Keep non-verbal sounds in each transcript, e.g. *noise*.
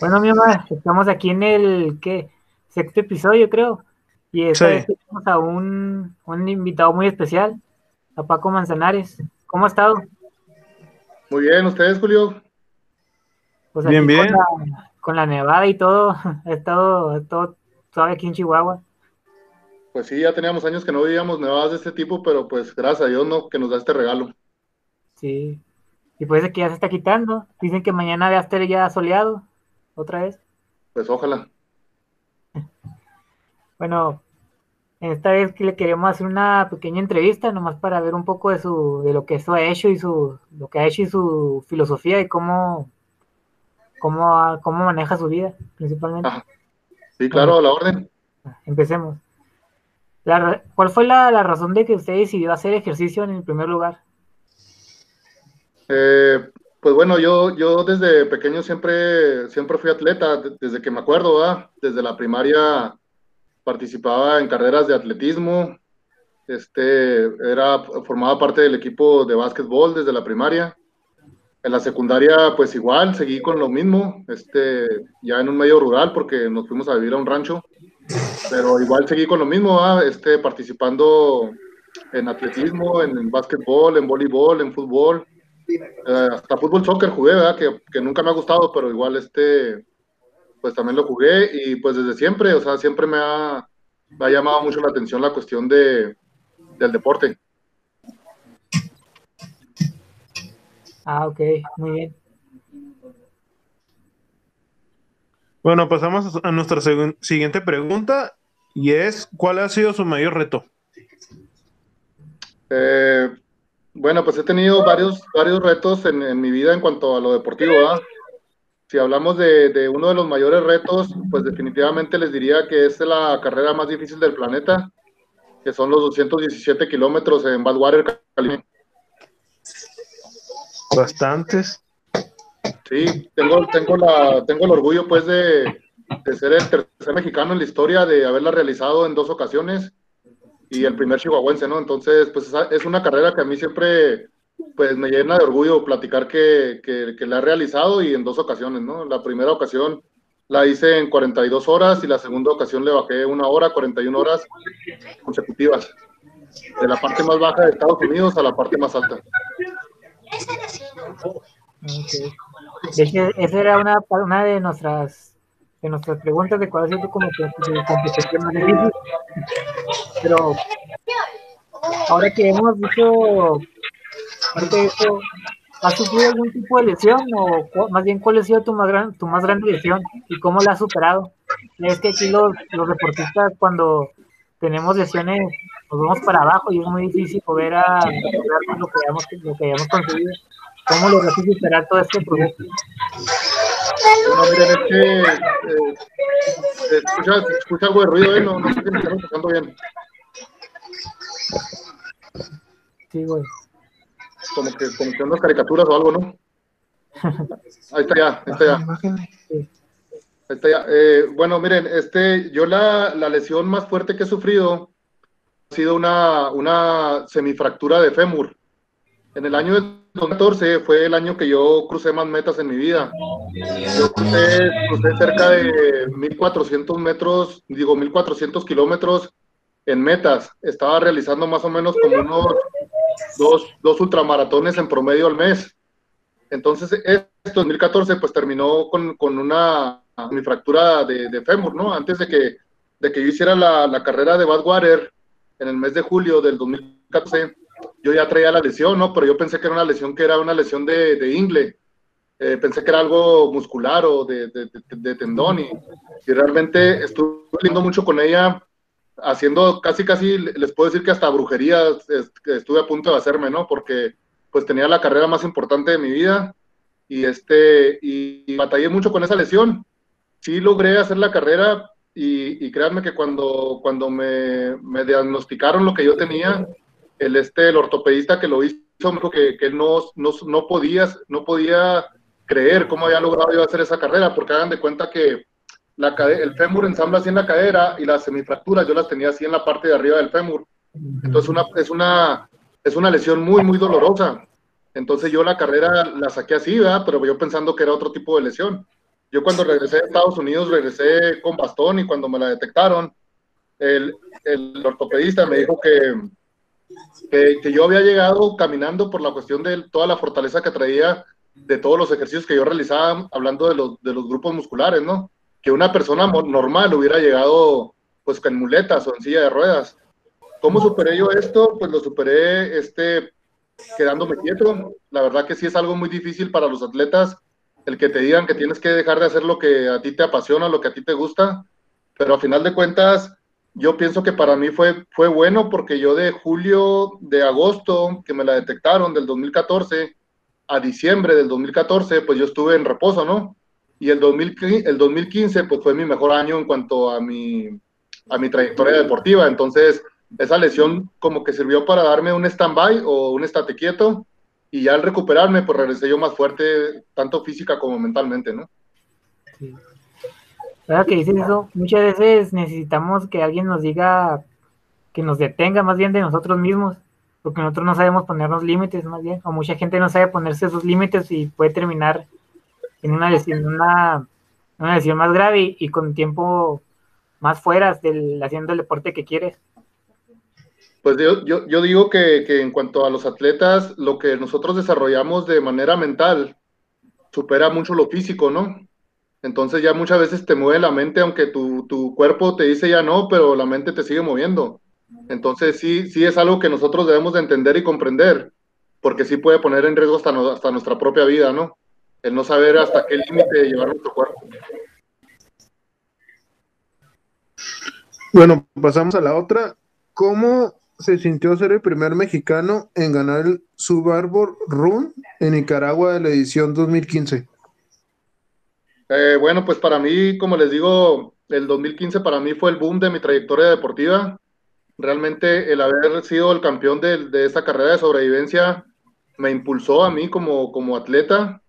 Bueno, mi mamá, estamos aquí en el ¿qué? sexto episodio, creo. Y esta Sí. vez tenemos a un, un invitado muy especial, a Paco Manzanares. ¿Cómo ha estado? Muy bien, ¿ustedes, Julio? Pues Bien, bien. Con la, con la nevada y todo, *laughs* ha estado, estado suave aquí en Chihuahua. Pues sí, ya teníamos años que no veíamos nevadas de este tipo, pero pues gracias a Dios, ¿no? Que nos da este regalo. Sí. Y pues que ya se está quitando. Dicen que mañana va a estar ya soleado, otra vez. Pues ojalá. Bueno, esta vez que le queremos hacer una pequeña entrevista, nomás para ver un poco de su, de lo que eso ha hecho y su, lo que ha hecho y su filosofía y cómo, cómo, cómo maneja su vida, principalmente. Ajá. Sí, claro, a la orden. Empecemos. La ¿cuál fue la, la razón de que usted decidió hacer ejercicio en el primer lugar? Eh, pues bueno, yo, yo desde pequeño siempre, siempre fui atleta, de- desde que me acuerdo. Desde la primaria participaba en carreras de atletismo, este, era, formaba parte del equipo de básquetbol desde la primaria. En la secundaria, pues igual, seguí con lo mismo, este, ya en un medio rural porque nos fuimos a vivir a un rancho, pero igual seguí con lo mismo, este, participando en atletismo, en, en básquetbol, en voleibol, en fútbol. Eh, hasta fútbol soccer jugué, ¿verdad? Que, que nunca me ha gustado, pero igual este, pues también lo jugué y pues desde siempre, o sea, siempre me ha, me ha llamado mucho la atención la cuestión de, del deporte. Ah, ok, muy bien. Bueno, pasamos a nuestra siguiente pregunta y es, ¿cuál ha sido su mayor reto? Eh, bueno, pues he tenido varios, varios retos en, en mi vida en cuanto a lo deportivo, ¿verdad? Si hablamos de, de uno de los mayores retos, pues definitivamente les diría que es la carrera más difícil del planeta, que son los 217 kilómetros en Badwater, California. Bastantes. Sí, tengo, tengo, la, tengo el orgullo pues de, de ser el tercer mexicano en la historia, de haberla realizado en dos ocasiones y el primer chihuahuense, ¿no? Entonces, pues es una carrera que a mí siempre pues me llena de orgullo platicar que, que, la he realizado y en dos ocasiones, ¿no? La primera ocasión la hice en 42 horas y la segunda ocasión le bajé una hora, 41 horas consecutivas, de la parte más baja de Estados Unidos a la parte más alta. Esa era una, una de nuestras de nuestras preguntas de cuál ha sido tu competición más difícil. Pero ahora que hemos dicho eso, ¿has sufrido algún tipo de lesión o más bien cuál ha sido tu más gran, tu más grande lesión y cómo la has superado? Es que aquí los, los deportistas cuando tenemos lesiones nos vamos para abajo y es muy difícil poder a, lograr lo que hayamos, conseguido. ¿Cómo lograste superar todo este proceso? Bueno, miren, es que eh, se escucha, escucha algo de ruido, ¿eh? No, no sé si me están escuchando bien. Sí, güey. Como que, como que unas caricaturas o algo, ¿no? *laughs* Ahí está ya, ahí está ya. Ahí está ya. Eh, bueno, miren, este, yo la, la lesión más fuerte que he sufrido ha sido una, una semifractura de fémur. En el año del 2014 fue el año que yo crucé más metas en mi vida. Yo crucé, crucé cerca de 1400 metros, digo 1400 kilómetros en metas. Estaba realizando más o menos como unos dos, dos ultramaratones en promedio al mes. Entonces, esto en 2014 pues terminó con, con una mi fractura de, de fémur, ¿no? Antes de que, de que yo hiciera la, la carrera de Badwater en el mes de julio del 2014, yo ya traía la lesión, ¿no? Pero yo pensé que era una lesión que era una lesión de, de ingle. Eh, pensé que era algo muscular o de, de, de- tendón y, y realmente estuve viendo mucho con ella, haciendo casi, casi, les puedo decir que hasta brujería estuve a punto de hacerme, ¿no? Porque pues tenía la carrera más importante de mi vida y, este, y, y batallé mucho con esa lesión. Sí logré hacer la carrera y, y créanme que cuando, cuando me, me diagnosticaron lo que yo tenía, el, este, el ortopedista que lo hizo me dijo que, que no, no, no, podía, no podía creer cómo había logrado yo hacer esa carrera, porque hagan de cuenta que la el fémur ensambla así en la cadera y las semifracturas yo las tenía así en la parte de arriba del fémur. Entonces una, es, una, es una lesión muy, muy dolorosa. Entonces yo la carrera la saqué así, ¿verdad? Pero yo pensando que era otro tipo de lesión. Yo cuando regresé a Estados Unidos regresé con bastón y cuando me la detectaron, el, el ortopedista me dijo que, que, yo había llegado caminando por la cuestión de toda la fortaleza que traía de todos los ejercicios que yo realizaba, hablando de los, de los grupos musculares, ¿no? Que una persona normal hubiera llegado pues con muletas o en silla de ruedas. ¿Cómo superé yo esto? Pues lo superé este, quedándome quieto. La verdad que sí es algo muy difícil para los atletas el que te digan que tienes que dejar de hacer lo que a ti te apasiona, lo que a ti te gusta, pero a final de cuentas yo pienso que para mí fue, fue bueno porque yo de julio, de agosto, que me la detectaron del 2014, a diciembre del 2014, pues yo estuve en reposo, ¿no? Y el, 2015, el 2015, pues fue mi mejor año en cuanto a mi, a mi trayectoria deportiva. Entonces, esa lesión como que sirvió para darme un stand-by o un estate quieto y ya al recuperarme, pues regresé yo más fuerte, tanto física como mentalmente, ¿no? Sí. Ahora que dices eso, muchas veces necesitamos que alguien nos diga, que nos detenga más bien de nosotros mismos, porque nosotros no sabemos ponernos límites más bien, o mucha gente no sabe ponerse esos límites y puede terminar en una lesión, una, una más grave y, con tiempo más fuera del, haciendo el deporte que quieres. Pues yo, yo, digo que, en cuanto a los atletas, lo que nosotros desarrollamos de manera mental supera mucho lo físico, ¿no? Entonces ya muchas veces te mueve la mente, aunque tu, tu, cuerpo te dice ya no, pero la mente te sigue moviendo. Entonces sí, sí es algo que nosotros debemos de entender y comprender, porque sí puede poner en riesgo hasta, hasta nuestra propia vida, ¿no? El no saber hasta qué límite llevar nuestro cuerpo. Bueno, pasamos a la otra. ¿Cómo se sintió ser el primer mexicano en ganar el Subarbor Run en Nicaragua de la edición 2015? Eh, bueno, pues para mí, como les digo, el 2015 para mí fue el boom de mi trayectoria deportiva. Realmente el haber sido el campeón de, de esta carrera de sobrevivencia me impulsó a mí como, como atleta,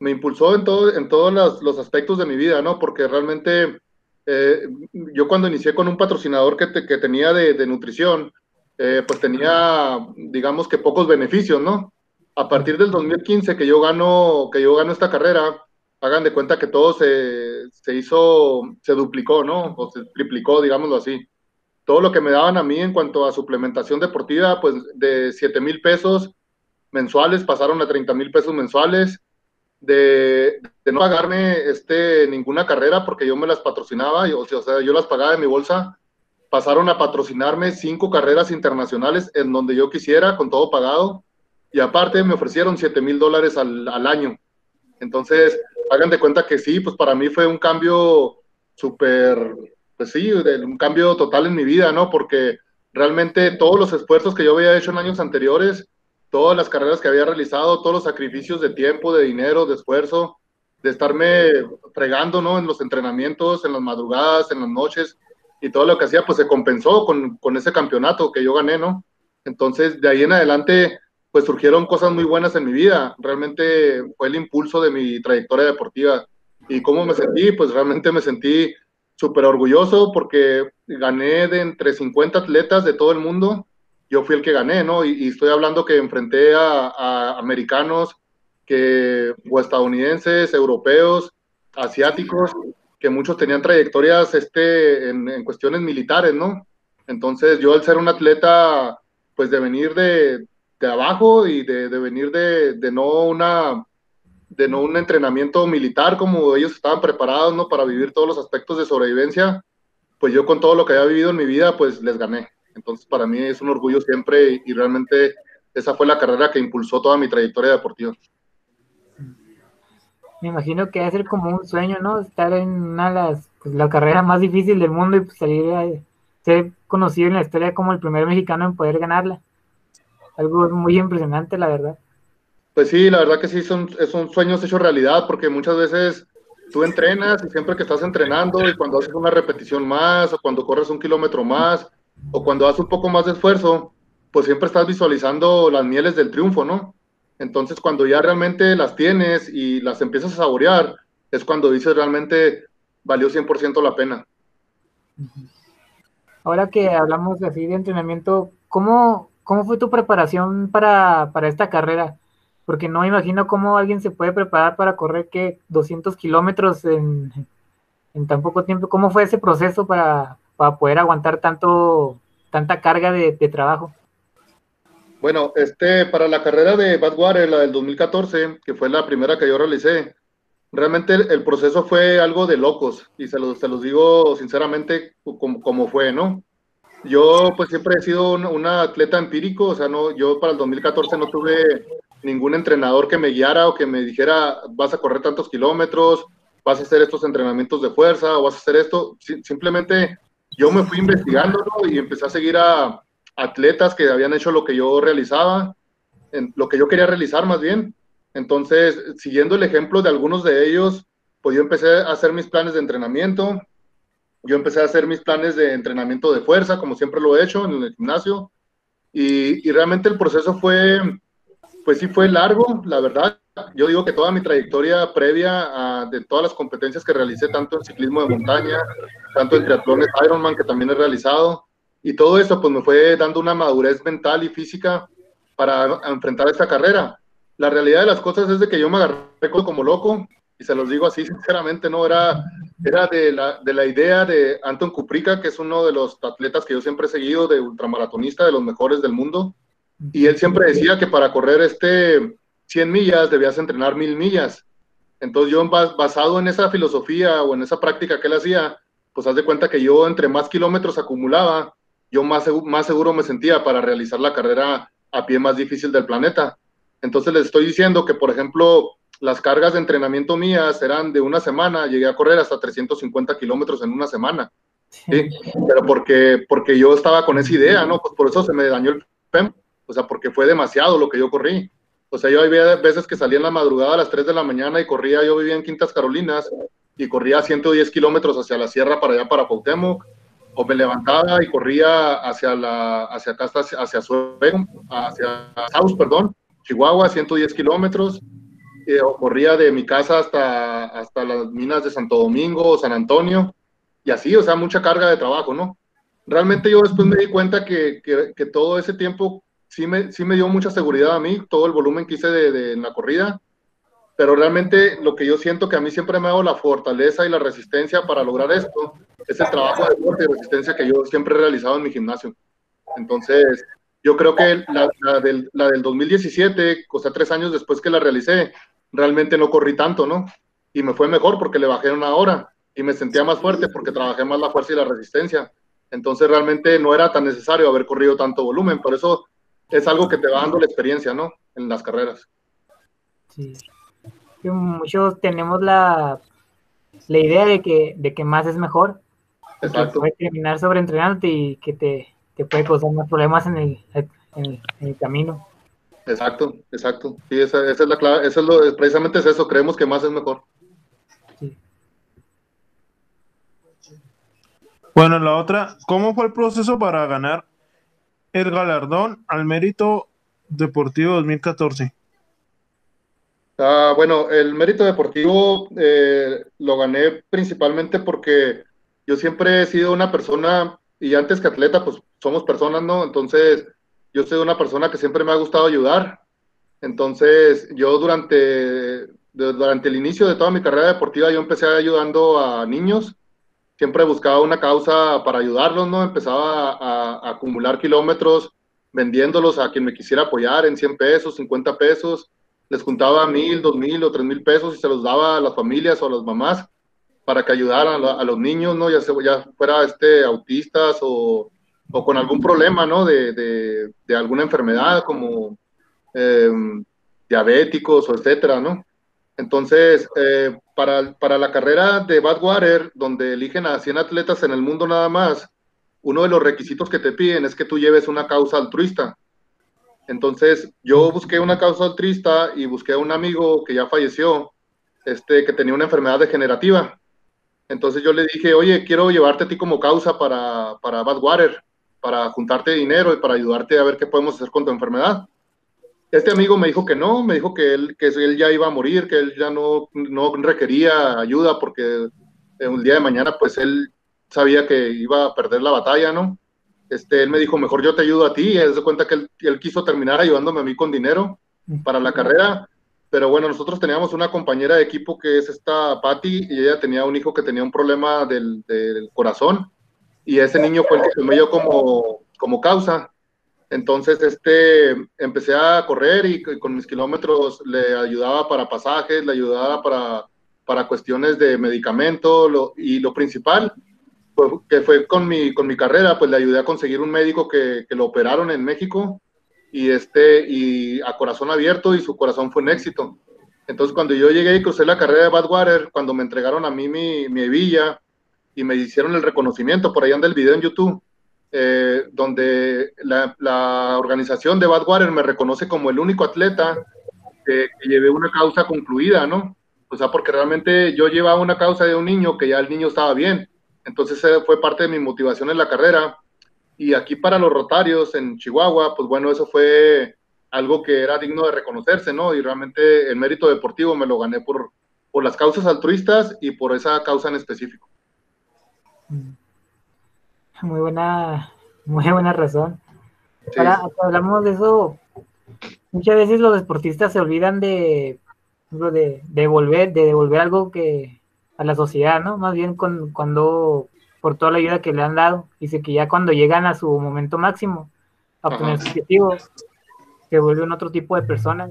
me impulsó en, todo, en todos los, los aspectos de mi vida, ¿no? Porque realmente eh, yo cuando inicié con un patrocinador que, que tenía de, de nutrición, eh, pues tenía, digamos que pocos beneficios, ¿no? A partir del 2015 que yo gano, que yo gano esta carrera, hagan de cuenta que todo se, se hizo, se duplicó, ¿no? O se triplicó, digámoslo así. Todo lo que me daban a mí en cuanto a suplementación deportiva, pues de 7 mil pesos mensuales pasaron a 30 mil pesos mensuales. De, de, no pagarme este, ninguna carrera porque yo me las patrocinaba, o sea, yo las pagaba de mi bolsa, pasaron a patrocinarme cinco carreras internacionales en donde yo quisiera, con todo pagado, y aparte me ofrecieron 7 mil dólares al, al año. Entonces, hagan de cuenta que sí, pues para mí fue un cambio súper, pues sí, un cambio total en mi vida, ¿no? Porque realmente todos los esfuerzos que yo había hecho en años anteriores, todas las carreras que había realizado, todos los sacrificios de tiempo, de dinero, de esfuerzo, de estarme fregando, ¿no? En los entrenamientos, en las madrugadas, en las noches, y todo lo que hacía, pues se compensó con, con ese campeonato que yo gané, ¿no? Entonces, de ahí en adelante, pues surgieron cosas muy buenas en mi vida. Realmente fue el impulso de mi trayectoria deportiva. ¿Y cómo me sentí? Pues realmente me sentí súper orgulloso porque gané de entre 50 atletas de todo el mundo. Yo fui el que gané, ¿no? Y, estoy hablando que enfrenté a, americanos, que, o estadounidenses, europeos, asiáticos, que muchos tenían trayectorias este, en, en cuestiones militares, ¿no? Entonces yo al ser un atleta, pues de venir de, de abajo y de, venir de, no una de no un entrenamiento militar como ellos estaban preparados ¿no? para vivir todos los aspectos de sobrevivencia, pues yo con todo lo que había vivido en mi vida, pues les gané. Entonces para mí es un orgullo siempre y, realmente esa fue la carrera que impulsó toda mi trayectoria deportiva. Me imagino que a ser como un sueño, ¿no? Estar en una de las, pues, la carrera más difícil del mundo y pues, salir a ser conocido en la historia como el primer mexicano en poder ganarla algo muy impresionante, la verdad. Pues sí, la verdad que sí, son, son sueños hechos realidad, porque muchas veces tú entrenas y siempre que estás entrenando y cuando haces una repetición más o cuando corres un kilómetro más o cuando haces un poco más de esfuerzo, pues siempre estás visualizando las mieles del triunfo, ¿no? Entonces cuando ya realmente las tienes y las empiezas a saborear, es cuando dices realmente valió 100% la pena. Ahora que hablamos así de entrenamiento, ¿cómo, ¿Cómo fue tu preparación para, esta carrera? porque no me imagino cómo alguien se puede preparar para correr que 200 kilómetros en, en, tan poco tiempo. ¿Cómo fue ese proceso para, para poder aguantar tanto, tanta carga de, trabajo? Bueno, este, para la carrera de Badwater, la del 2014, que fue la primera que yo realicé, realmente el, el proceso fue algo de locos y se los, se los digo sinceramente como, como fue, ¿no? Yo pues siempre he sido un, atleta empírico, o sea, no, yo para el 2014 no tuve ningún entrenador que me guiara o que me dijera, vas a correr tantos kilómetros, vas a hacer estos entrenamientos de fuerza o vas a hacer esto. Simplemente yo me fui investigando y empecé a seguir a atletas que habían hecho lo que yo realizaba, lo que yo quería realizar más bien. Entonces, siguiendo el ejemplo de algunos de ellos, pues yo empecé a hacer mis planes de entrenamiento, yo empecé a hacer mis planes de entrenamiento de fuerza, como siempre lo he hecho en el gimnasio, y, y realmente el proceso fue pues sí fue largo, la verdad. Yo digo que toda mi trayectoria previa a, de todas las competencias que realicé, tanto en ciclismo de montaña, tanto en triatlones Ironman, que también he realizado, y todo eso pues me fue dando una madurez mental y física para enfrentar esta carrera. La realidad de las cosas es de que yo me agarré como loco, y se los digo así sinceramente, no era, era de, la, de la idea de Anton Kuprika, que es uno de los atletas que yo siempre he seguido, de ultramaratonista, de los mejores del mundo y él siempre decía que para correr este 100 millas debías entrenar mil millas. Entonces yo basado en esa filosofía o en esa práctica que él hacía, pues haz de cuenta que yo entre más kilómetros acumulaba, yo más, más seguro me sentía para realizar la carrera a pie más difícil del planeta. Entonces les estoy diciendo que, por ejemplo, las cargas de entrenamiento mías eran de una semana, llegué a correr hasta 350 kilómetros en una semana. ¿sí? Pero porque, porque yo estaba con esa idea, ¿no? Pues por eso se me dañó el PEM o sea, porque fue demasiado lo que yo corrí. O sea, yo había veces que salía en la madrugada a las 3 de la mañana y corría, yo vivía en Quintas Carolinas y corría 110 kilómetros hacia la sierra para allá, para Cuauhtémoc, o me levantaba y corría hacia la, hacia acá, hacia, hacia hacia South, perdón, Chihuahua, 110 kilómetros, eh, corría de mi casa hasta, hasta las minas de Santo Domingo o San Antonio, y así, o sea, mucha carga de trabajo, ¿no? Realmente yo después me di cuenta que, que, que todo ese tiempo sí me, sí me dio mucha seguridad a mí, todo el volumen que hice de, de, en la corrida, pero realmente lo que yo siento que a mí siempre me ha dado la fortaleza y la resistencia para lograr esto es el trabajo de fuerza y resistencia que yo siempre he realizado en mi gimnasio. Entonces, yo creo que la, la, del, la del 2017, o sea, tres años después que la realicé, realmente no corrí tanto, ¿no? Y me fue mejor porque le bajé una hora y me sentía más fuerte porque trabajé más la fuerza y la resistencia. Entonces realmente no era tan necesario haber corrido tanto volumen. Por eso es algo que te va dando la experiencia, ¿no? En las carreras. Sí. Muchos tenemos la, la idea de que, de que más es mejor. Exacto. Que puede terminar sobreentrenándote y que te, te, puede causar más problemas en el, en, en el camino. Exacto, exacto. Sí, esa, esa es la clave, eso es lo, precisamente es eso, creemos que más es mejor. Sí. Bueno, la otra, ¿cómo fue el proceso para ganar el galardón al mérito deportivo 2014? Ah, bueno, el mérito deportivo eh, lo gané principalmente porque yo siempre he sido una persona, y antes que atleta, pues somos personas, ¿no? Entonces, yo soy una persona que siempre me ha gustado ayudar. Entonces, yo durante, durante el inicio de toda mi carrera deportiva, yo empecé ayudando a niños siempre buscaba una causa para ayudarlos, ¿no? Empezaba a, a, acumular kilómetros vendiéndolos a quien me quisiera apoyar en 100 pesos, 50 pesos, les juntaba mil, dos mil o tres mil pesos y se los daba a las familias o a las mamás para que ayudaran a, los niños, ¿no? Ya, se, ya fuera este, autistas o, o con algún problema, ¿no? De, de, de alguna enfermedad como eh, diabéticos o etcétera, ¿no? Entonces, eh, para, para, la carrera de Badwater, donde eligen a 100 atletas en el mundo nada más, uno de los requisitos que te piden es que tú lleves una causa altruista. Entonces, yo busqué una causa altruista y busqué a un amigo que ya falleció, este, que tenía una enfermedad degenerativa. Entonces yo le dije, oye, quiero llevarte a ti como causa para, para Badwater, para juntarte dinero y para ayudarte a ver qué podemos hacer con tu enfermedad. Este amigo me dijo que no, me dijo que él, que él ya iba a morir, que él ya no, no requería ayuda porque un día de mañana pues él sabía que iba a perder la batalla, ¿no? Este, él me dijo, mejor yo te ayudo a ti, y él se cuenta que él, él, quiso terminar ayudándome a mí con dinero, para la carrera, pero bueno, nosotros teníamos una compañera de equipo que es esta Patty y ella tenía un hijo que tenía un problema del, del corazón y ese niño fue el que tomé como, como causa. Entonces, este, empecé a correr y, con mis kilómetros le ayudaba para pasajes, le ayudaba para, para cuestiones de medicamento y lo principal, pues, que fue con mi, con mi carrera, pues le ayudé a conseguir un médico que, que, lo operaron en México y, este, y a corazón abierto y su corazón fue un éxito. Entonces, cuando yo llegué y crucé la carrera de Badwater, cuando me entregaron a mí mi, mi hebilla y me hicieron el reconocimiento, por ahí anda el video en YouTube, eh, donde la, la, organización de Badwater me reconoce como el único atleta que, que llevé una causa concluida, ¿no? O sea, porque realmente yo llevaba una causa de un niño que ya el niño estaba bien. Entonces fue parte de mi motivación en la carrera. Y aquí para los Rotarios en Chihuahua, pues bueno, eso fue algo que era digno de reconocerse, ¿no? Y realmente el mérito deportivo me lo gané por, por las causas altruistas y por esa causa en específico. Muy buena, muy buena razón. Sí. Ahora, hablamos de eso, muchas veces los deportistas se olvidan de, de, devolver, de devolver algo que a la sociedad, ¿no? Más bien con, cuando, por toda la ayuda que le han dado, dice que ya cuando llegan a su momento máximo, a obtener su objetivo, se vuelven otro tipo de personas.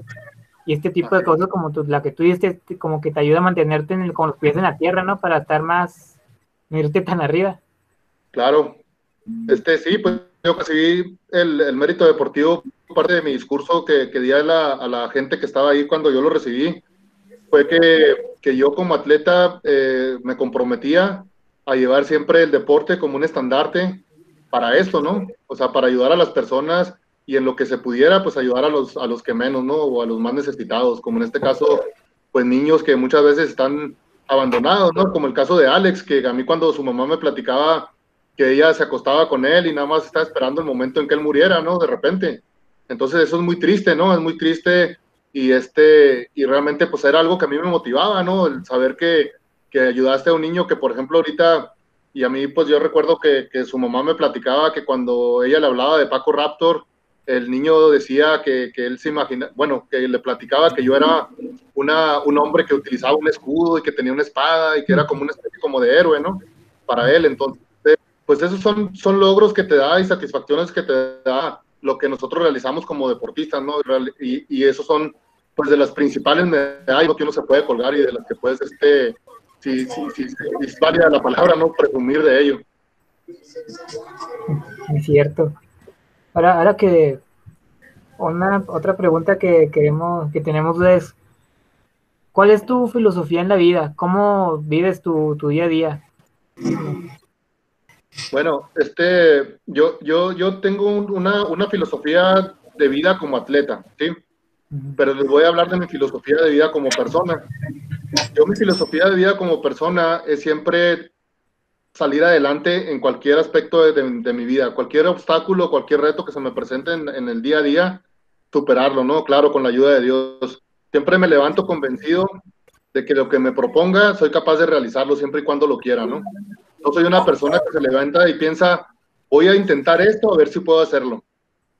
Y este tipo de cosas como tú, la que tú dices, como que te ayuda a mantenerte en el, con los pies en la tierra, ¿no? Para estar más, irte tan arriba. Claro, este, sí, pues yo recibí el, el mérito deportivo, parte de mi discurso que, que di a la, a la, gente que estaba ahí cuando yo lo recibí, fue que, que yo como atleta eh, me comprometía a llevar siempre el deporte como un estandarte para esto, ¿no? O sea, para ayudar a las personas y en lo que se pudiera, pues ayudar a los, a los que menos, ¿no? O a los más necesitados, como en este caso, pues niños que muchas veces están abandonados, ¿no? Como el caso de Alex, que a mí cuando su mamá me platicaba que ella se acostaba con él y nada más estaba esperando el momento en que él muriera, ¿no? De repente. Entonces eso es muy triste, ¿no? Es muy triste y este, y realmente pues era algo que a mí me motivaba, ¿no? El saber que, que ayudaste a un niño que, por ejemplo, ahorita, y a mí pues yo recuerdo que, que su mamá me platicaba que cuando ella le hablaba de Paco Raptor, el niño decía que, que él se imagina, bueno, que le platicaba que yo era una, un hombre que utilizaba un escudo y que tenía una espada y que era como una especie como de héroe, ¿no? Para él, entonces pues esos son, son logros que te da y satisfacciones que te da lo que nosotros realizamos como deportistas, ¿no? Y, y esos son, pues, de las principales medallas que uno se puede colgar y de las que puedes, este, si, si, si, si es válida la palabra, ¿no? Presumir de ello. Es cierto. Ahora, ahora que una otra pregunta que queremos, que tenemos es, ¿cuál es tu filosofía en la vida? ¿Cómo vives tu, tu día a día? Bueno, este, yo, yo, yo tengo una, una filosofía de vida como atleta, ¿sí? Pero les voy a hablar de mi filosofía de vida como persona. Yo mi filosofía de vida como persona es siempre salir adelante en cualquier aspecto de, de, mi vida, cualquier obstáculo, cualquier reto que se me presente en, en, el día a día, superarlo, ¿no? Claro, con la ayuda de Dios. Siempre me levanto convencido de que lo que me proponga soy capaz de realizarlo siempre y cuando lo quiera, ¿no? No soy una persona que se levanta y piensa, voy a intentar esto a ver si puedo hacerlo,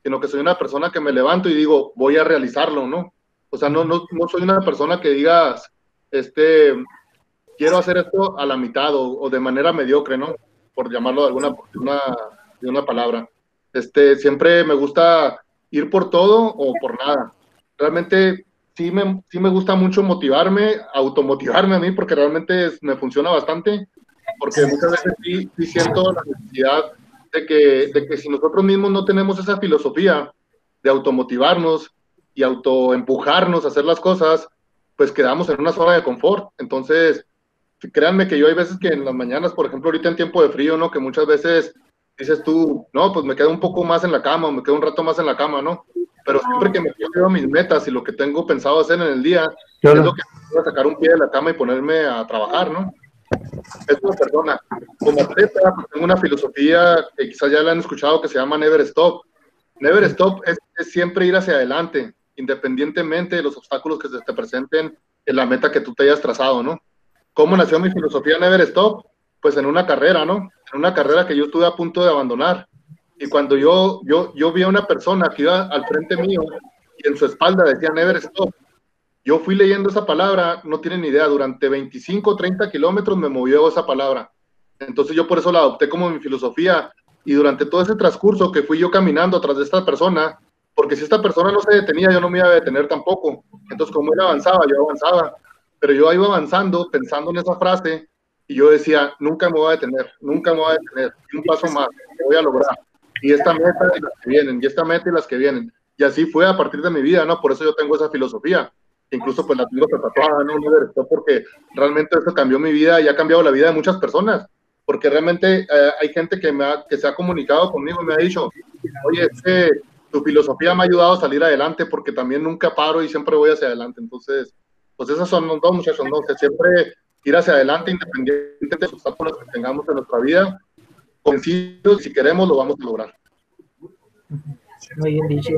sino que soy una persona que me levanto y digo, voy a realizarlo, ¿no? O sea, no, no, no soy una persona que diga, este, quiero hacer esto a la mitad o, o de manera mediocre, ¿no? Por llamarlo de alguna una, de una palabra. Este, siempre me gusta ir por todo o por nada. Realmente sí me, sí me gusta mucho motivarme, automotivarme a mí, porque realmente es, me funciona bastante porque muchas veces sí, sí siento la necesidad de que, de que si nosotros mismos no tenemos esa filosofía de automotivarnos y autoempujarnos a hacer las cosas, pues quedamos en una zona de confort. Entonces, créanme que yo hay veces que en las mañanas, por ejemplo, ahorita en tiempo de frío, ¿no? Que muchas veces dices tú, no, pues me quedo un poco más en la cama, me quedo un rato más en la cama, ¿no? Pero siempre que me quiero mis metas y lo que tengo pensado hacer en el día, claro. es lo que voy a sacar un pie de la cama y ponerme a trabajar, ¿no? es una persona. Como atleta, pues, tengo una filosofía que quizás ya la han escuchado que se llama Never Stop. Never Stop es, es, siempre ir hacia adelante, independientemente de los obstáculos que se te presenten en la meta que tú te hayas trazado, ¿no? ¿Cómo nació mi filosofía Never Stop? Pues en una carrera, ¿no? En una carrera que yo estuve a punto de abandonar. Y cuando yo, yo, yo vi a una persona que iba al frente mío y en su espalda decía Never Stop. Yo fui leyendo esa palabra, no tienen idea, durante 25 o 30 kilómetros me movió esa palabra. Entonces yo por eso la adopté como mi filosofía y durante todo ese transcurso que fui yo caminando atrás de esta persona, porque si esta persona no se detenía, yo no me iba a detener tampoco. Entonces como él avanzaba, yo avanzaba, pero yo iba avanzando pensando en esa frase y yo decía, nunca me voy a detener, nunca me voy a detener, un paso más, lo voy a lograr. Y esta meta y las que vienen, y esta meta y las que vienen. Y así fue a partir de mi vida, ¿no? Por eso yo tengo esa filosofía. Incluso pues la tengo tatuada, ¿no? Porque realmente eso cambió mi vida y ha cambiado la vida de muchas personas porque realmente eh, hay gente que, me ha, que se ha comunicado conmigo y me ha dicho, oye, tu filosofía me ha ayudado a salir adelante porque también nunca paro y siempre voy hacia adelante. Entonces, pues esas son dos muchachos, ¿no? Que siempre ir hacia adelante independientemente de los obstáculos que tengamos en nuestra vida, convencidos, si queremos, lo vamos a lograr. Muy bien dicho.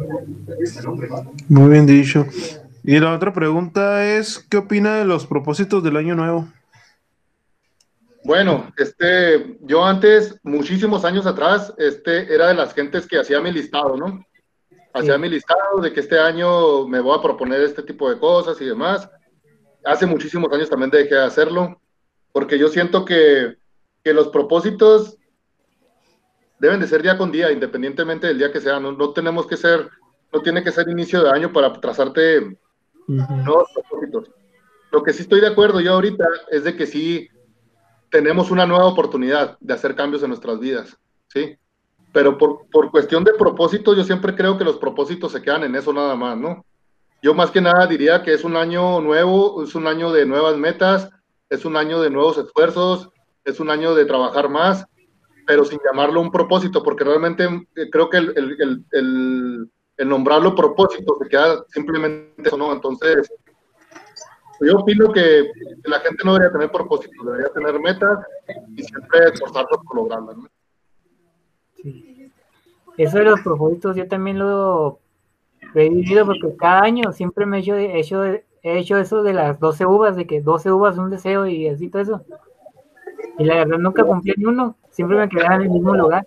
Muy bien dicho. Y la otra pregunta es, ¿qué opina de los propósitos del año nuevo? Bueno, este, yo antes, muchísimos años atrás, este, era de las gentes que hacía mi listado, ¿no? Hacía mi listado de que este año me voy a proponer este tipo de cosas y demás. Hace muchísimos años también dejé de hacerlo, porque yo siento que, que los propósitos deben de ser día con día, independientemente del día que sea. No, no tenemos que ser, no tiene que ser inicio de año para trazarte nuevos propósitos. Lo que sí estoy de acuerdo yo ahorita es de que sí tenemos una nueva oportunidad de hacer cambios en nuestras vidas, ¿sí? Pero por, por cuestión de propósito, yo siempre creo que los propósitos se quedan en eso nada más, ¿no? Yo más que nada diría que es un año nuevo, es un año de nuevas metas, es un año de nuevos esfuerzos, es un año de trabajar más, pero sin llamarlo un propósito, porque realmente eh, creo que el, el, el, nombrarlo propósito se queda simplemente eso, ¿no? Entonces, yo opino que la gente no debería tener propósitos, debería tener metas y siempre esforzarse por lograrlas. Sí. Eso de los propósitos yo también lo he vivido porque cada año siempre me he hecho, he hecho, he hecho eso de las 12 uvas, de que 12 uvas un deseo y así todo eso. Y la verdad nunca cumplí ni uno, siempre me quedaba en el mismo lugar.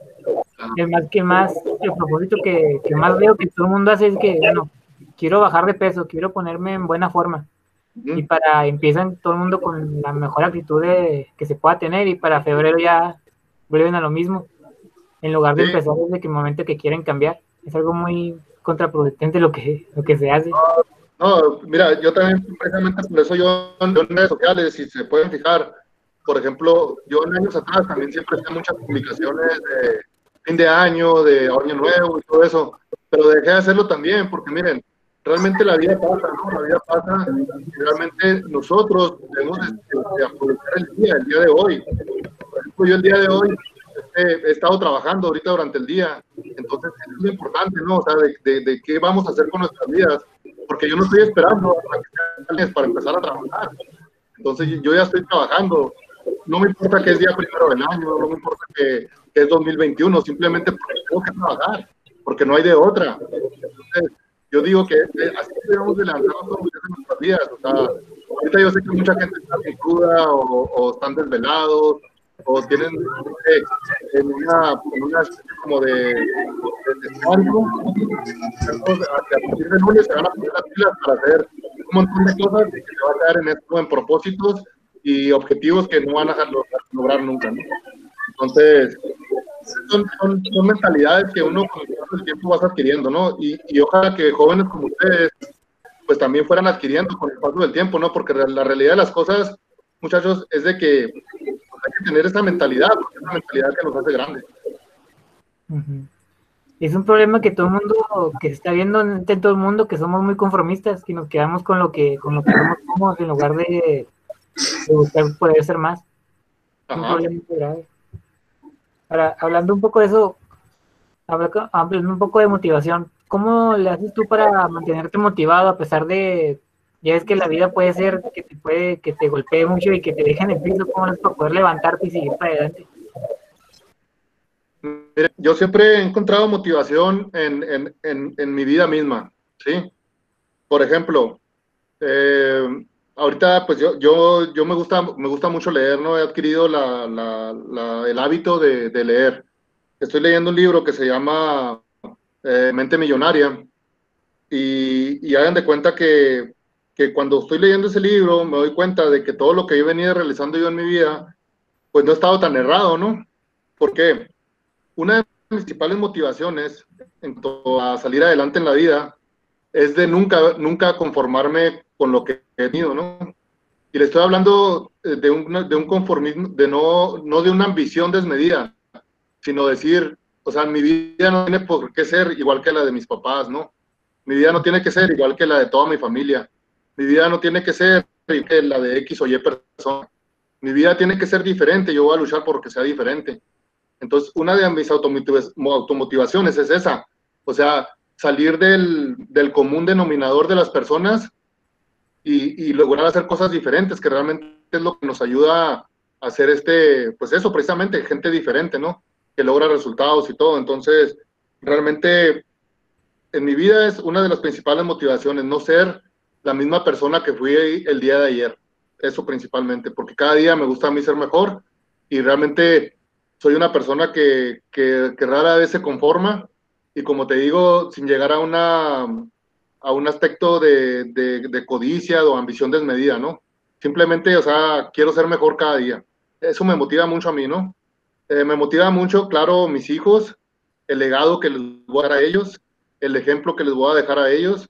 El más que más, el propósito que, que más veo que todo el mundo hace es que, bueno, quiero bajar de peso, quiero ponerme en buena forma. Y para empiezan todo el mundo con la mejor actitud de, que se pueda tener y para febrero ya vuelven a lo mismo. En lugar de empezar desde el momento que quieren cambiar. Es algo muy contraproducente lo que lo que se hace no, mira yo también precisamente por eso yo en redes sociales si se pueden fijar por ejemplo yo en años atrás también siempre hacía muchas publicaciones de fin de año de año nuevo y todo eso pero dejé de hacerlo también porque miren realmente la vida pasa, ¿no? La vida pasa y realmente nosotros debemos de, aprovechar el día, el día de hoy. Por ejemplo, yo el día de hoy he estado trabajando ahorita durante el día, entonces es muy importante, ¿no? O sea, de, de, qué vamos a hacer con nuestras vidas, porque yo no estoy esperando para empezar a trabajar. Entonces yo ya estoy trabajando, no me importa que es día primero del año, no me importa que, que es 2021, simplemente porque tengo que trabajar, porque no hay de otra. Entonces, yo digo que eh, así debemos de lanzar en nuestras vidas. O sea, ahorita yo sé que mucha gente está cruda o, o, están desvelados o tienen eh, en una, en una como de, de descanso. A partir de lunes se van a poner las pilas para hacer un montón de cosas que se va a quedar en esto en propósitos y objetivos que no van a lograr nunca. ¿no? Entonces, son, son, son, mentalidades que uno con el tiempo vas adquiriendo, ¿no? Y, y, ojalá que jóvenes como ustedes, pues también fueran adquiriendo con el paso del tiempo, ¿no? Porque la realidad de las cosas, muchachos, es de que hay que tener esa mentalidad, porque es una mentalidad que nos hace grandes. Es un problema que todo el mundo, que se está viendo en todo el mundo, que somos muy conformistas, que nos quedamos con lo que, con lo que somos en lugar de, de buscar poder ser más. Es un problema muy grave. Ahora, hablando un poco de eso, hablando un poco de motivación, ¿cómo le haces tú para mantenerte motivado a pesar de, ya es que la vida puede ser que te puede, que te golpee mucho y que te deje en el piso, ¿cómo haces para poder levantarte y seguir para adelante? yo siempre he encontrado motivación en, en, en, en mi vida misma, ¿sí? Por ejemplo, eh, ahorita pues yo, yo, yo me, gusta, me gusta mucho leer, ¿no? He adquirido la, la, el hábito de, de, leer. Estoy leyendo un libro que se llama eh, Mente Millonaria y hagan de cuenta que, que cuando estoy leyendo ese libro me doy cuenta de que todo lo que he venido realizando yo en mi vida, pues no he estado tan errado, ¿no? Porque una de mis principales motivaciones en cuanto a salir adelante en la vida es de nunca, nunca conformarme con lo que he tenido, ¿no? Y le estoy hablando de un, de un conformismo, de no, no de una ambición desmedida, sino decir, o sea, mi vida no tiene por qué ser igual que la de mis papás, ¿no? Mi vida no tiene que ser igual que la de toda mi familia. Mi vida no tiene que ser la de X o Y persona. Mi vida tiene que ser diferente, yo voy a luchar por que sea diferente. Entonces, una de mis automotivaciones es esa, o sea, salir del, del común denominador de las personas y, y, lograr hacer cosas diferentes, que realmente es lo que nos ayuda a hacer este, pues eso, precisamente, gente diferente, ¿no? Que logra resultados y todo. Entonces, realmente, en mi vida es una de las principales motivaciones, no ser la misma persona que fui el día de ayer. Eso principalmente, porque cada día me gusta a mí ser mejor y realmente soy una persona que, que, rara vez se conforma y como te digo, sin llegar a una a un aspecto de, de, codicia o ambición desmedida, ¿no? Simplemente, o sea, quiero ser mejor cada día. Eso me motiva mucho a mí, ¿no? Eh, me motiva mucho, claro, mis hijos, el legado que les voy a dar a ellos, el ejemplo que les voy a dejar a ellos.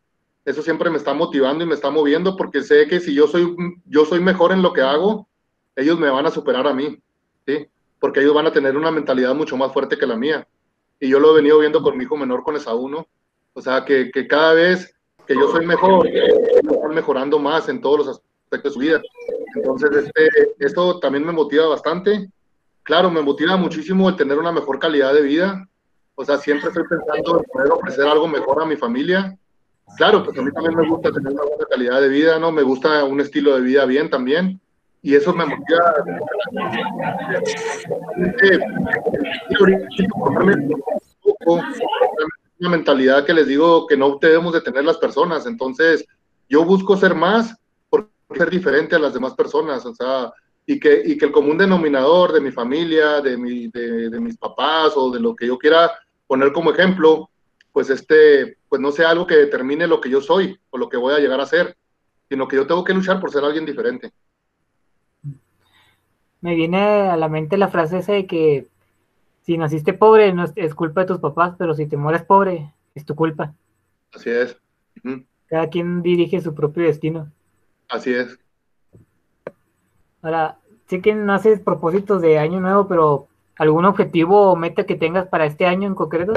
Eso siempre me está motivando y me está moviendo porque sé que si yo soy, yo soy mejor en lo que hago, ellos me van a superar a mí, ¿sí? Porque ellos van a tener una mentalidad mucho más fuerte que la mía. Y yo lo he venido viendo con mi hijo menor, con Esaú, ¿no? O sea, que, que cada vez que yo soy mejor, están mejorando más en todos los aspectos de su vida. Entonces, este, esto también me motiva bastante. Claro, me motiva muchísimo el tener una mejor calidad de vida. O sea, siempre estoy pensando en poder ofrecer algo mejor a mi familia. Claro, pues a mí también me gusta tener una buena calidad de vida, ¿no? Me gusta un estilo de vida bien también. Y eso me motiva. un una mentalidad que les digo que no debemos de tener las personas. Entonces, yo busco ser más por ser diferente a las demás personas, o sea, y que, el común denominador de mi familia, de, de, mis papás o de lo que yo quiera poner como ejemplo, pues este, pues no sea algo que determine lo que yo soy o lo que voy a llegar a ser, sino que yo tengo que luchar por ser alguien diferente. Me viene a la mente la frase esa de que si naciste pobre, no es, culpa de tus papás, pero si te mueres pobre, es tu culpa. Así es. Cada quien dirige su propio destino. Así es. Ahora, sé que no haces propósitos de año nuevo, pero ¿algún objetivo o meta que tengas para este año en concreto?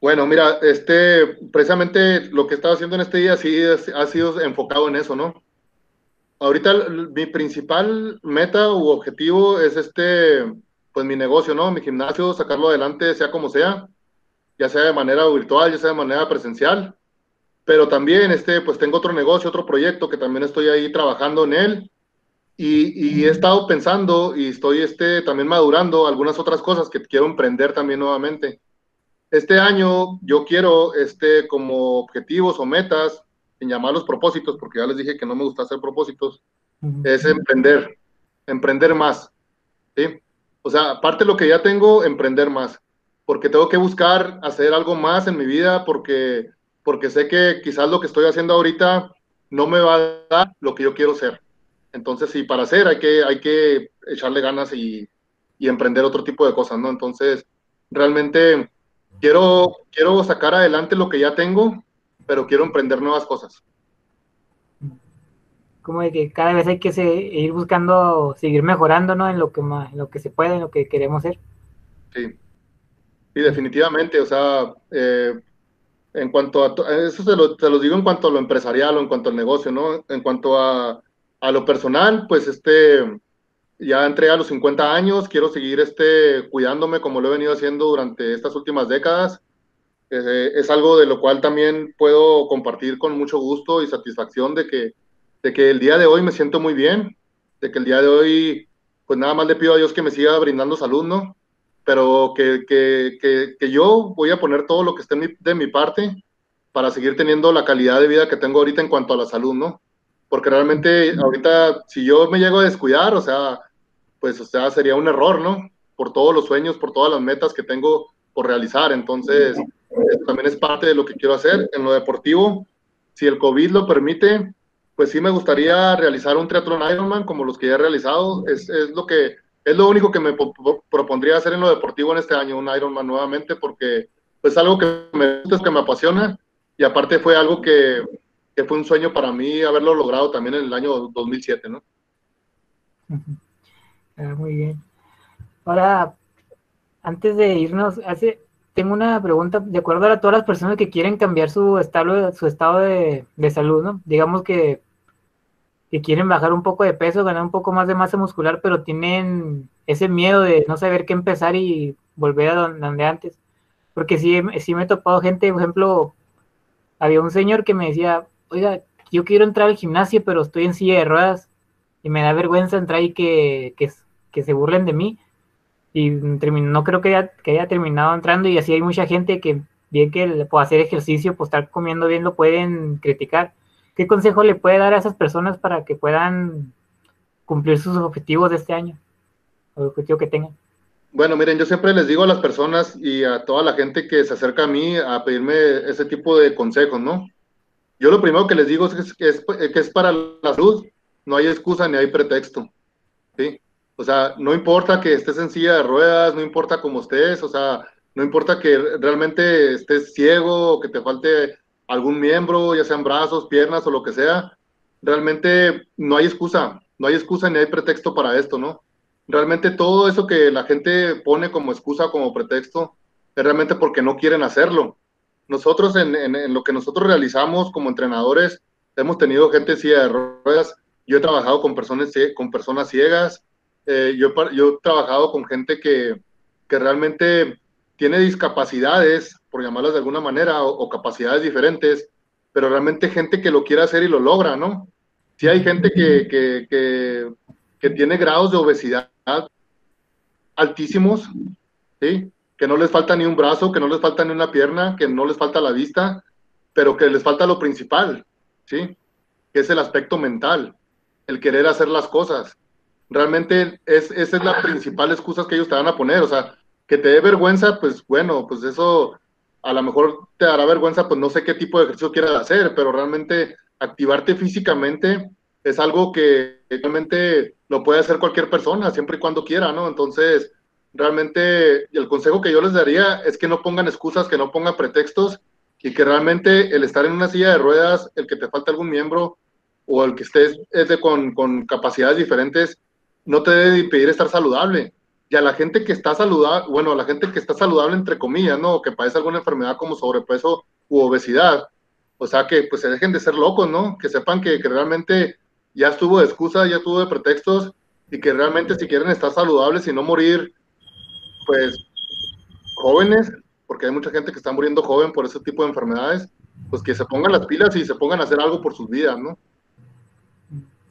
Bueno, mira, este, precisamente lo que he estado haciendo en este día sí ha sido enfocado en eso, ¿no? Ahorita mi principal meta u objetivo es este, pues mi negocio, ¿no? Mi gimnasio, sacarlo adelante sea como sea, ya sea de manera virtual, ya sea de manera presencial. Pero también, este, pues tengo otro negocio, otro proyecto que también estoy ahí trabajando en él. Y, y, he estado pensando y estoy este, también madurando algunas otras cosas que quiero emprender también nuevamente. Este año yo quiero, este, como objetivos o metas, sin llamarlos propósitos, porque ya les dije que no me gusta hacer propósitos, es emprender, emprender más. ¿sí? O sea, aparte de lo que ya tengo, emprender más, porque tengo que buscar hacer algo más en mi vida, porque, porque sé que quizás lo que estoy haciendo ahorita no me va a dar lo que yo quiero ser. Entonces, sí, para hacer hay que, hay que echarle ganas y, y emprender otro tipo de cosas, ¿no? Entonces, realmente quiero, quiero sacar adelante lo que ya tengo, pero quiero emprender nuevas cosas como de que cada vez hay que ir buscando, seguir mejorando, ¿no? En lo que más, en lo que se puede, en lo que queremos ser. Sí, sí definitivamente, o sea, eh, en cuanto a, eso se lo, lo, digo en cuanto a lo empresarial o en cuanto al negocio, ¿no? En cuanto a, a lo personal, pues este, ya entré a los 50 años, quiero seguir este, cuidándome como lo he venido haciendo durante estas últimas décadas. Es algo de lo cual también puedo compartir con mucho gusto y satisfacción de que de que el día de hoy me siento muy bien, de que el día de hoy, pues nada más le pido a Dios que me siga brindando salud, ¿no? Pero que, que, que, que yo voy a poner todo lo que esté de mi parte para seguir teniendo la calidad de vida que tengo ahorita en cuanto a la salud, ¿no? Porque realmente ahorita, si yo me llego a descuidar, o sea, pues, o sea, sería un error, ¿no? Por todos los sueños, por todas las metas que tengo por realizar. Entonces, también es parte de lo que quiero hacer. En lo deportivo, si el COVID lo permite, pues sí me gustaría realizar un triatlón Ironman como los que ya he realizado. Es, es lo que es lo único que me propondría hacer en lo deportivo en este año, un Ironman nuevamente, porque pues algo que me gusta, es que me apasiona y aparte fue algo que, que fue un sueño para mí haberlo logrado también en el año 2007, ¿no? Ah, muy bien. Ahora, antes de irnos, hace, tengo una pregunta, de acuerdo a todas las personas que quieren cambiar su estado, su estado de, de salud, ¿no? Digamos que, que quieren bajar un poco de peso, ganar un poco más de masa muscular, pero tienen ese miedo de no saber qué empezar y volver a donde, antes. Porque sí, sí me he topado gente, por ejemplo, había un señor que me decía, oiga, yo quiero entrar al gimnasio, pero estoy en silla de ruedas y me da vergüenza entrar y que, que, que se burlen de mí y no creo que haya, que haya terminado entrando y así hay mucha gente que bien que le puede hacer ejercicio, pues estar comiendo bien lo pueden criticar. ¿Qué consejo le puede dar a esas personas para que puedan cumplir sus objetivos de este año? El objetivo que tengan. Bueno, miren, yo siempre les digo a las personas y a toda la gente que se acerca a mí a pedirme ese tipo de consejos, ¿no? Yo lo primero que les digo es que es, que es para la salud, no hay excusa ni hay pretexto, ¿sí? O sea, no importa que estés en silla de ruedas, no importa cómo estés, o sea, no importa que realmente estés ciego o que te falte algún miembro, ya sean brazos, piernas o lo que sea, realmente no hay excusa, no hay excusa ni hay pretexto para esto, ¿no? Realmente todo eso que la gente pone como excusa, como pretexto, es realmente porque no quieren hacerlo. Nosotros en, lo que nosotros realizamos como entrenadores, hemos tenido gente en silla de ruedas, yo he trabajado con personas, con personas ciegas, eh, yo, he trabajado con gente que, que, realmente tiene discapacidades, por llamarlas de alguna manera, o, capacidades diferentes, pero realmente gente que lo quiere hacer y lo logra, ¿no? Sí hay gente que, que, que, que tiene grados de obesidad altísimos, ¿sí? Que no les falta ni un brazo, que no les falta ni una pierna, que no les falta la vista, pero que les falta lo principal, ¿sí? Que es el aspecto mental, el querer hacer las cosas realmente es, esa es la principal excusa que ellos te van a poner, o sea, que te dé vergüenza, pues bueno, pues eso a lo mejor te dará vergüenza, pues no sé qué tipo de ejercicio quieras hacer, pero realmente activarte físicamente es algo que realmente lo puede hacer cualquier persona, siempre y cuando quiera, ¿no? Entonces, realmente el consejo que yo les daría es que no pongan excusas, que no pongan pretextos y que realmente el estar en una silla de ruedas, el que te falte algún miembro o el que estés es de, con, con capacidades diferentes, no te debe impedir estar saludable. Y a la gente que está saludable, bueno, a la gente que está saludable, entre comillas, ¿no? Que padece alguna enfermedad como sobrepeso u obesidad. O sea, que pues se dejen de ser locos, ¿no? Que sepan que, realmente ya estuvo de excusa, ya estuvo de pretextos y que realmente si quieren estar saludables y no morir, pues jóvenes, porque hay mucha gente que está muriendo joven por ese tipo de enfermedades, pues que se pongan las pilas y se pongan a hacer algo por sus vidas, ¿no?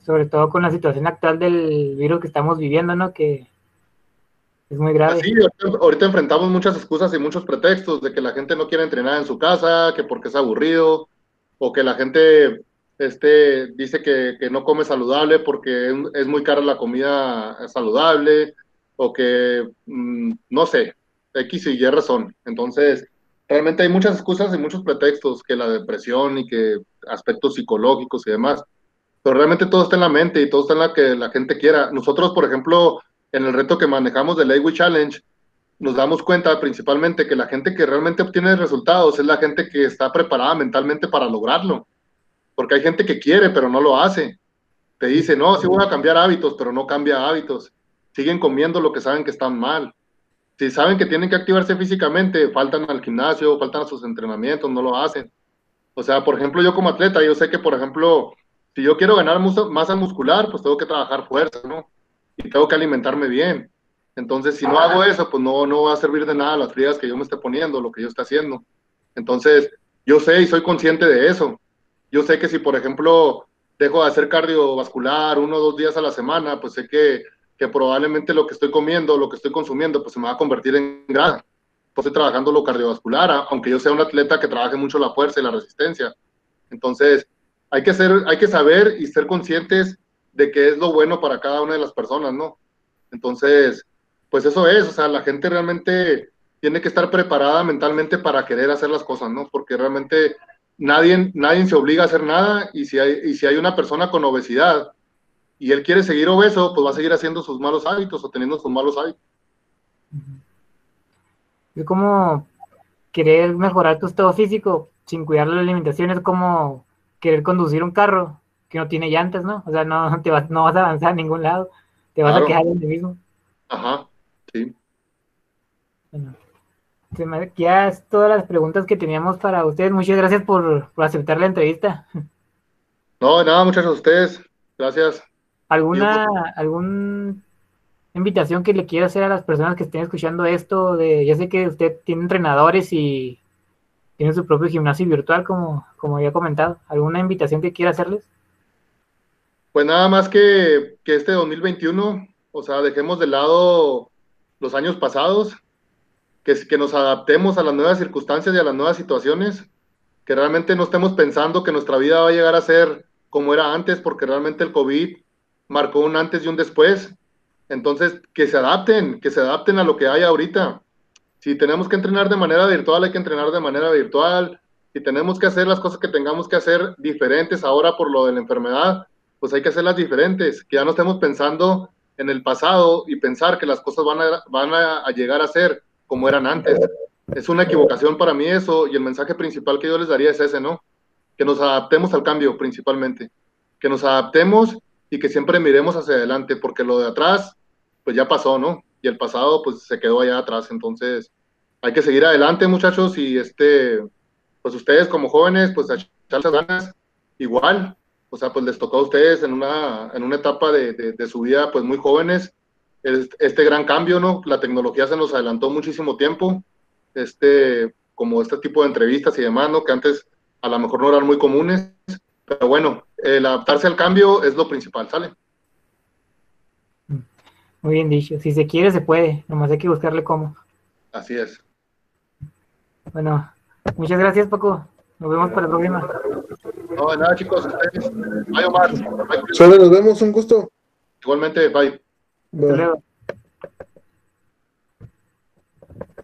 Sobre todo con la situación actual del virus que estamos viviendo, ¿no? Que es muy grave. Sí, ahorita, enfrentamos muchas excusas y muchos pretextos de que la gente no quiere entrenar en su casa, que porque es aburrido, o que la gente este, dice que, que no come saludable porque es, muy cara la comida saludable, o que, mm, no sé, X y Y razón. Entonces, realmente hay muchas excusas y muchos pretextos, que la depresión y que aspectos psicológicos y demás pero realmente todo está en la mente y todo está en la que la gente quiera. Nosotros, por ejemplo, en el reto que manejamos del Lake Challenge, nos damos cuenta principalmente que la gente que realmente obtiene resultados es la gente que está preparada mentalmente para lograrlo. Porque hay gente que quiere, pero no lo hace. Te dice, no, sí voy a cambiar hábitos, pero no cambia hábitos. Siguen comiendo lo que saben que están mal. Si saben que tienen que activarse físicamente, faltan al gimnasio, faltan a sus entrenamientos, no lo hacen. O sea, por ejemplo, yo como atleta, yo sé que, por ejemplo, si yo quiero ganar masa muscular, pues tengo que trabajar fuerza, ¿no? Y tengo que alimentarme bien. Entonces, si no hago eso, pues no, no va a servir de nada las frías que yo me esté poniendo, lo que yo esté haciendo. Entonces, yo sé y soy consciente de eso. Yo sé que si, por ejemplo, dejo de hacer cardiovascular uno o dos días a la semana, pues sé que, que probablemente lo que estoy comiendo, lo que estoy consumiendo, pues se me va a convertir en grasa. Pues estoy trabajando lo cardiovascular, aunque yo sea un atleta que trabaje mucho la fuerza y la resistencia. Entonces, hay que, ser, hay que saber y ser conscientes de qué es lo bueno para cada una de las personas, ¿no? Entonces, pues eso es, o sea, la gente realmente tiene que estar preparada mentalmente para querer hacer las cosas, ¿no? Porque realmente nadie, nadie se obliga a hacer nada y si, hay, y si hay una persona con obesidad y él quiere seguir obeso, pues va a seguir haciendo sus malos hábitos o teniendo sus malos hábitos. Es como querer mejorar tu estado físico sin cuidar la alimentación, es como querer conducir un carro que no tiene llantas, ¿no? O sea, no, te vas, no vas a avanzar a ningún lado, te vas a quedar en el mismo. Ajá, sí. Bueno, ya es todas las preguntas que teníamos para ustedes. Muchas gracias por, aceptar la entrevista. No, nada, muchas gracias a ustedes. Gracias. ¿Alguna algún invitación que le quiera hacer a las personas que estén escuchando esto? De, ya sé que usted tiene entrenadores y tiene su propio gimnasio virtual, como, como había comentado. ¿Alguna invitación que quiera hacerles? Pues nada más que, que este 2021, o sea, dejemos de lado los años pasados, que, que nos adaptemos a las nuevas circunstancias y a las nuevas situaciones, que realmente no estemos pensando que nuestra vida va a llegar a ser como era antes, porque realmente el COVID marcó un antes y un después. Entonces, que se adapten, que se adapten a lo que hay ahorita. Si tenemos que entrenar de manera virtual, hay que entrenar de manera virtual. Si tenemos que hacer las cosas que tengamos que hacer diferentes ahora por lo de la enfermedad, pues hay que hacerlas diferentes, que ya no estemos pensando en el pasado y pensar que las cosas van a, van a llegar a ser como eran antes. Es una equivocación para mí eso y el mensaje principal que yo les daría es ese, ¿no? Que nos adaptemos al cambio principalmente, que nos adaptemos y que siempre miremos hacia adelante, porque lo de atrás, pues ya pasó, ¿no? Y el pasado, pues se quedó allá atrás. Entonces, hay que seguir adelante, muchachos, y este, pues ustedes como jóvenes, pues a echarse ganas, igual, o sea, pues les tocó a ustedes en una, en una etapa de, de, su vida, pues muy jóvenes, este gran cambio, ¿no? La tecnología se nos adelantó muchísimo tiempo, este, como este tipo de entrevistas y demás, ¿no? Que antes a lo mejor no eran muy comunes, pero bueno, el adaptarse al cambio es lo principal, ¿sale? Muy bien dicho, si se quiere se puede, nomás hay que buscarle cómo. Así es. Bueno, muchas gracias Paco, nos vemos para el próximo. No, nada, chicos. Bye, Omar. Solo nos vemos, un gusto. Igualmente, bye. bye.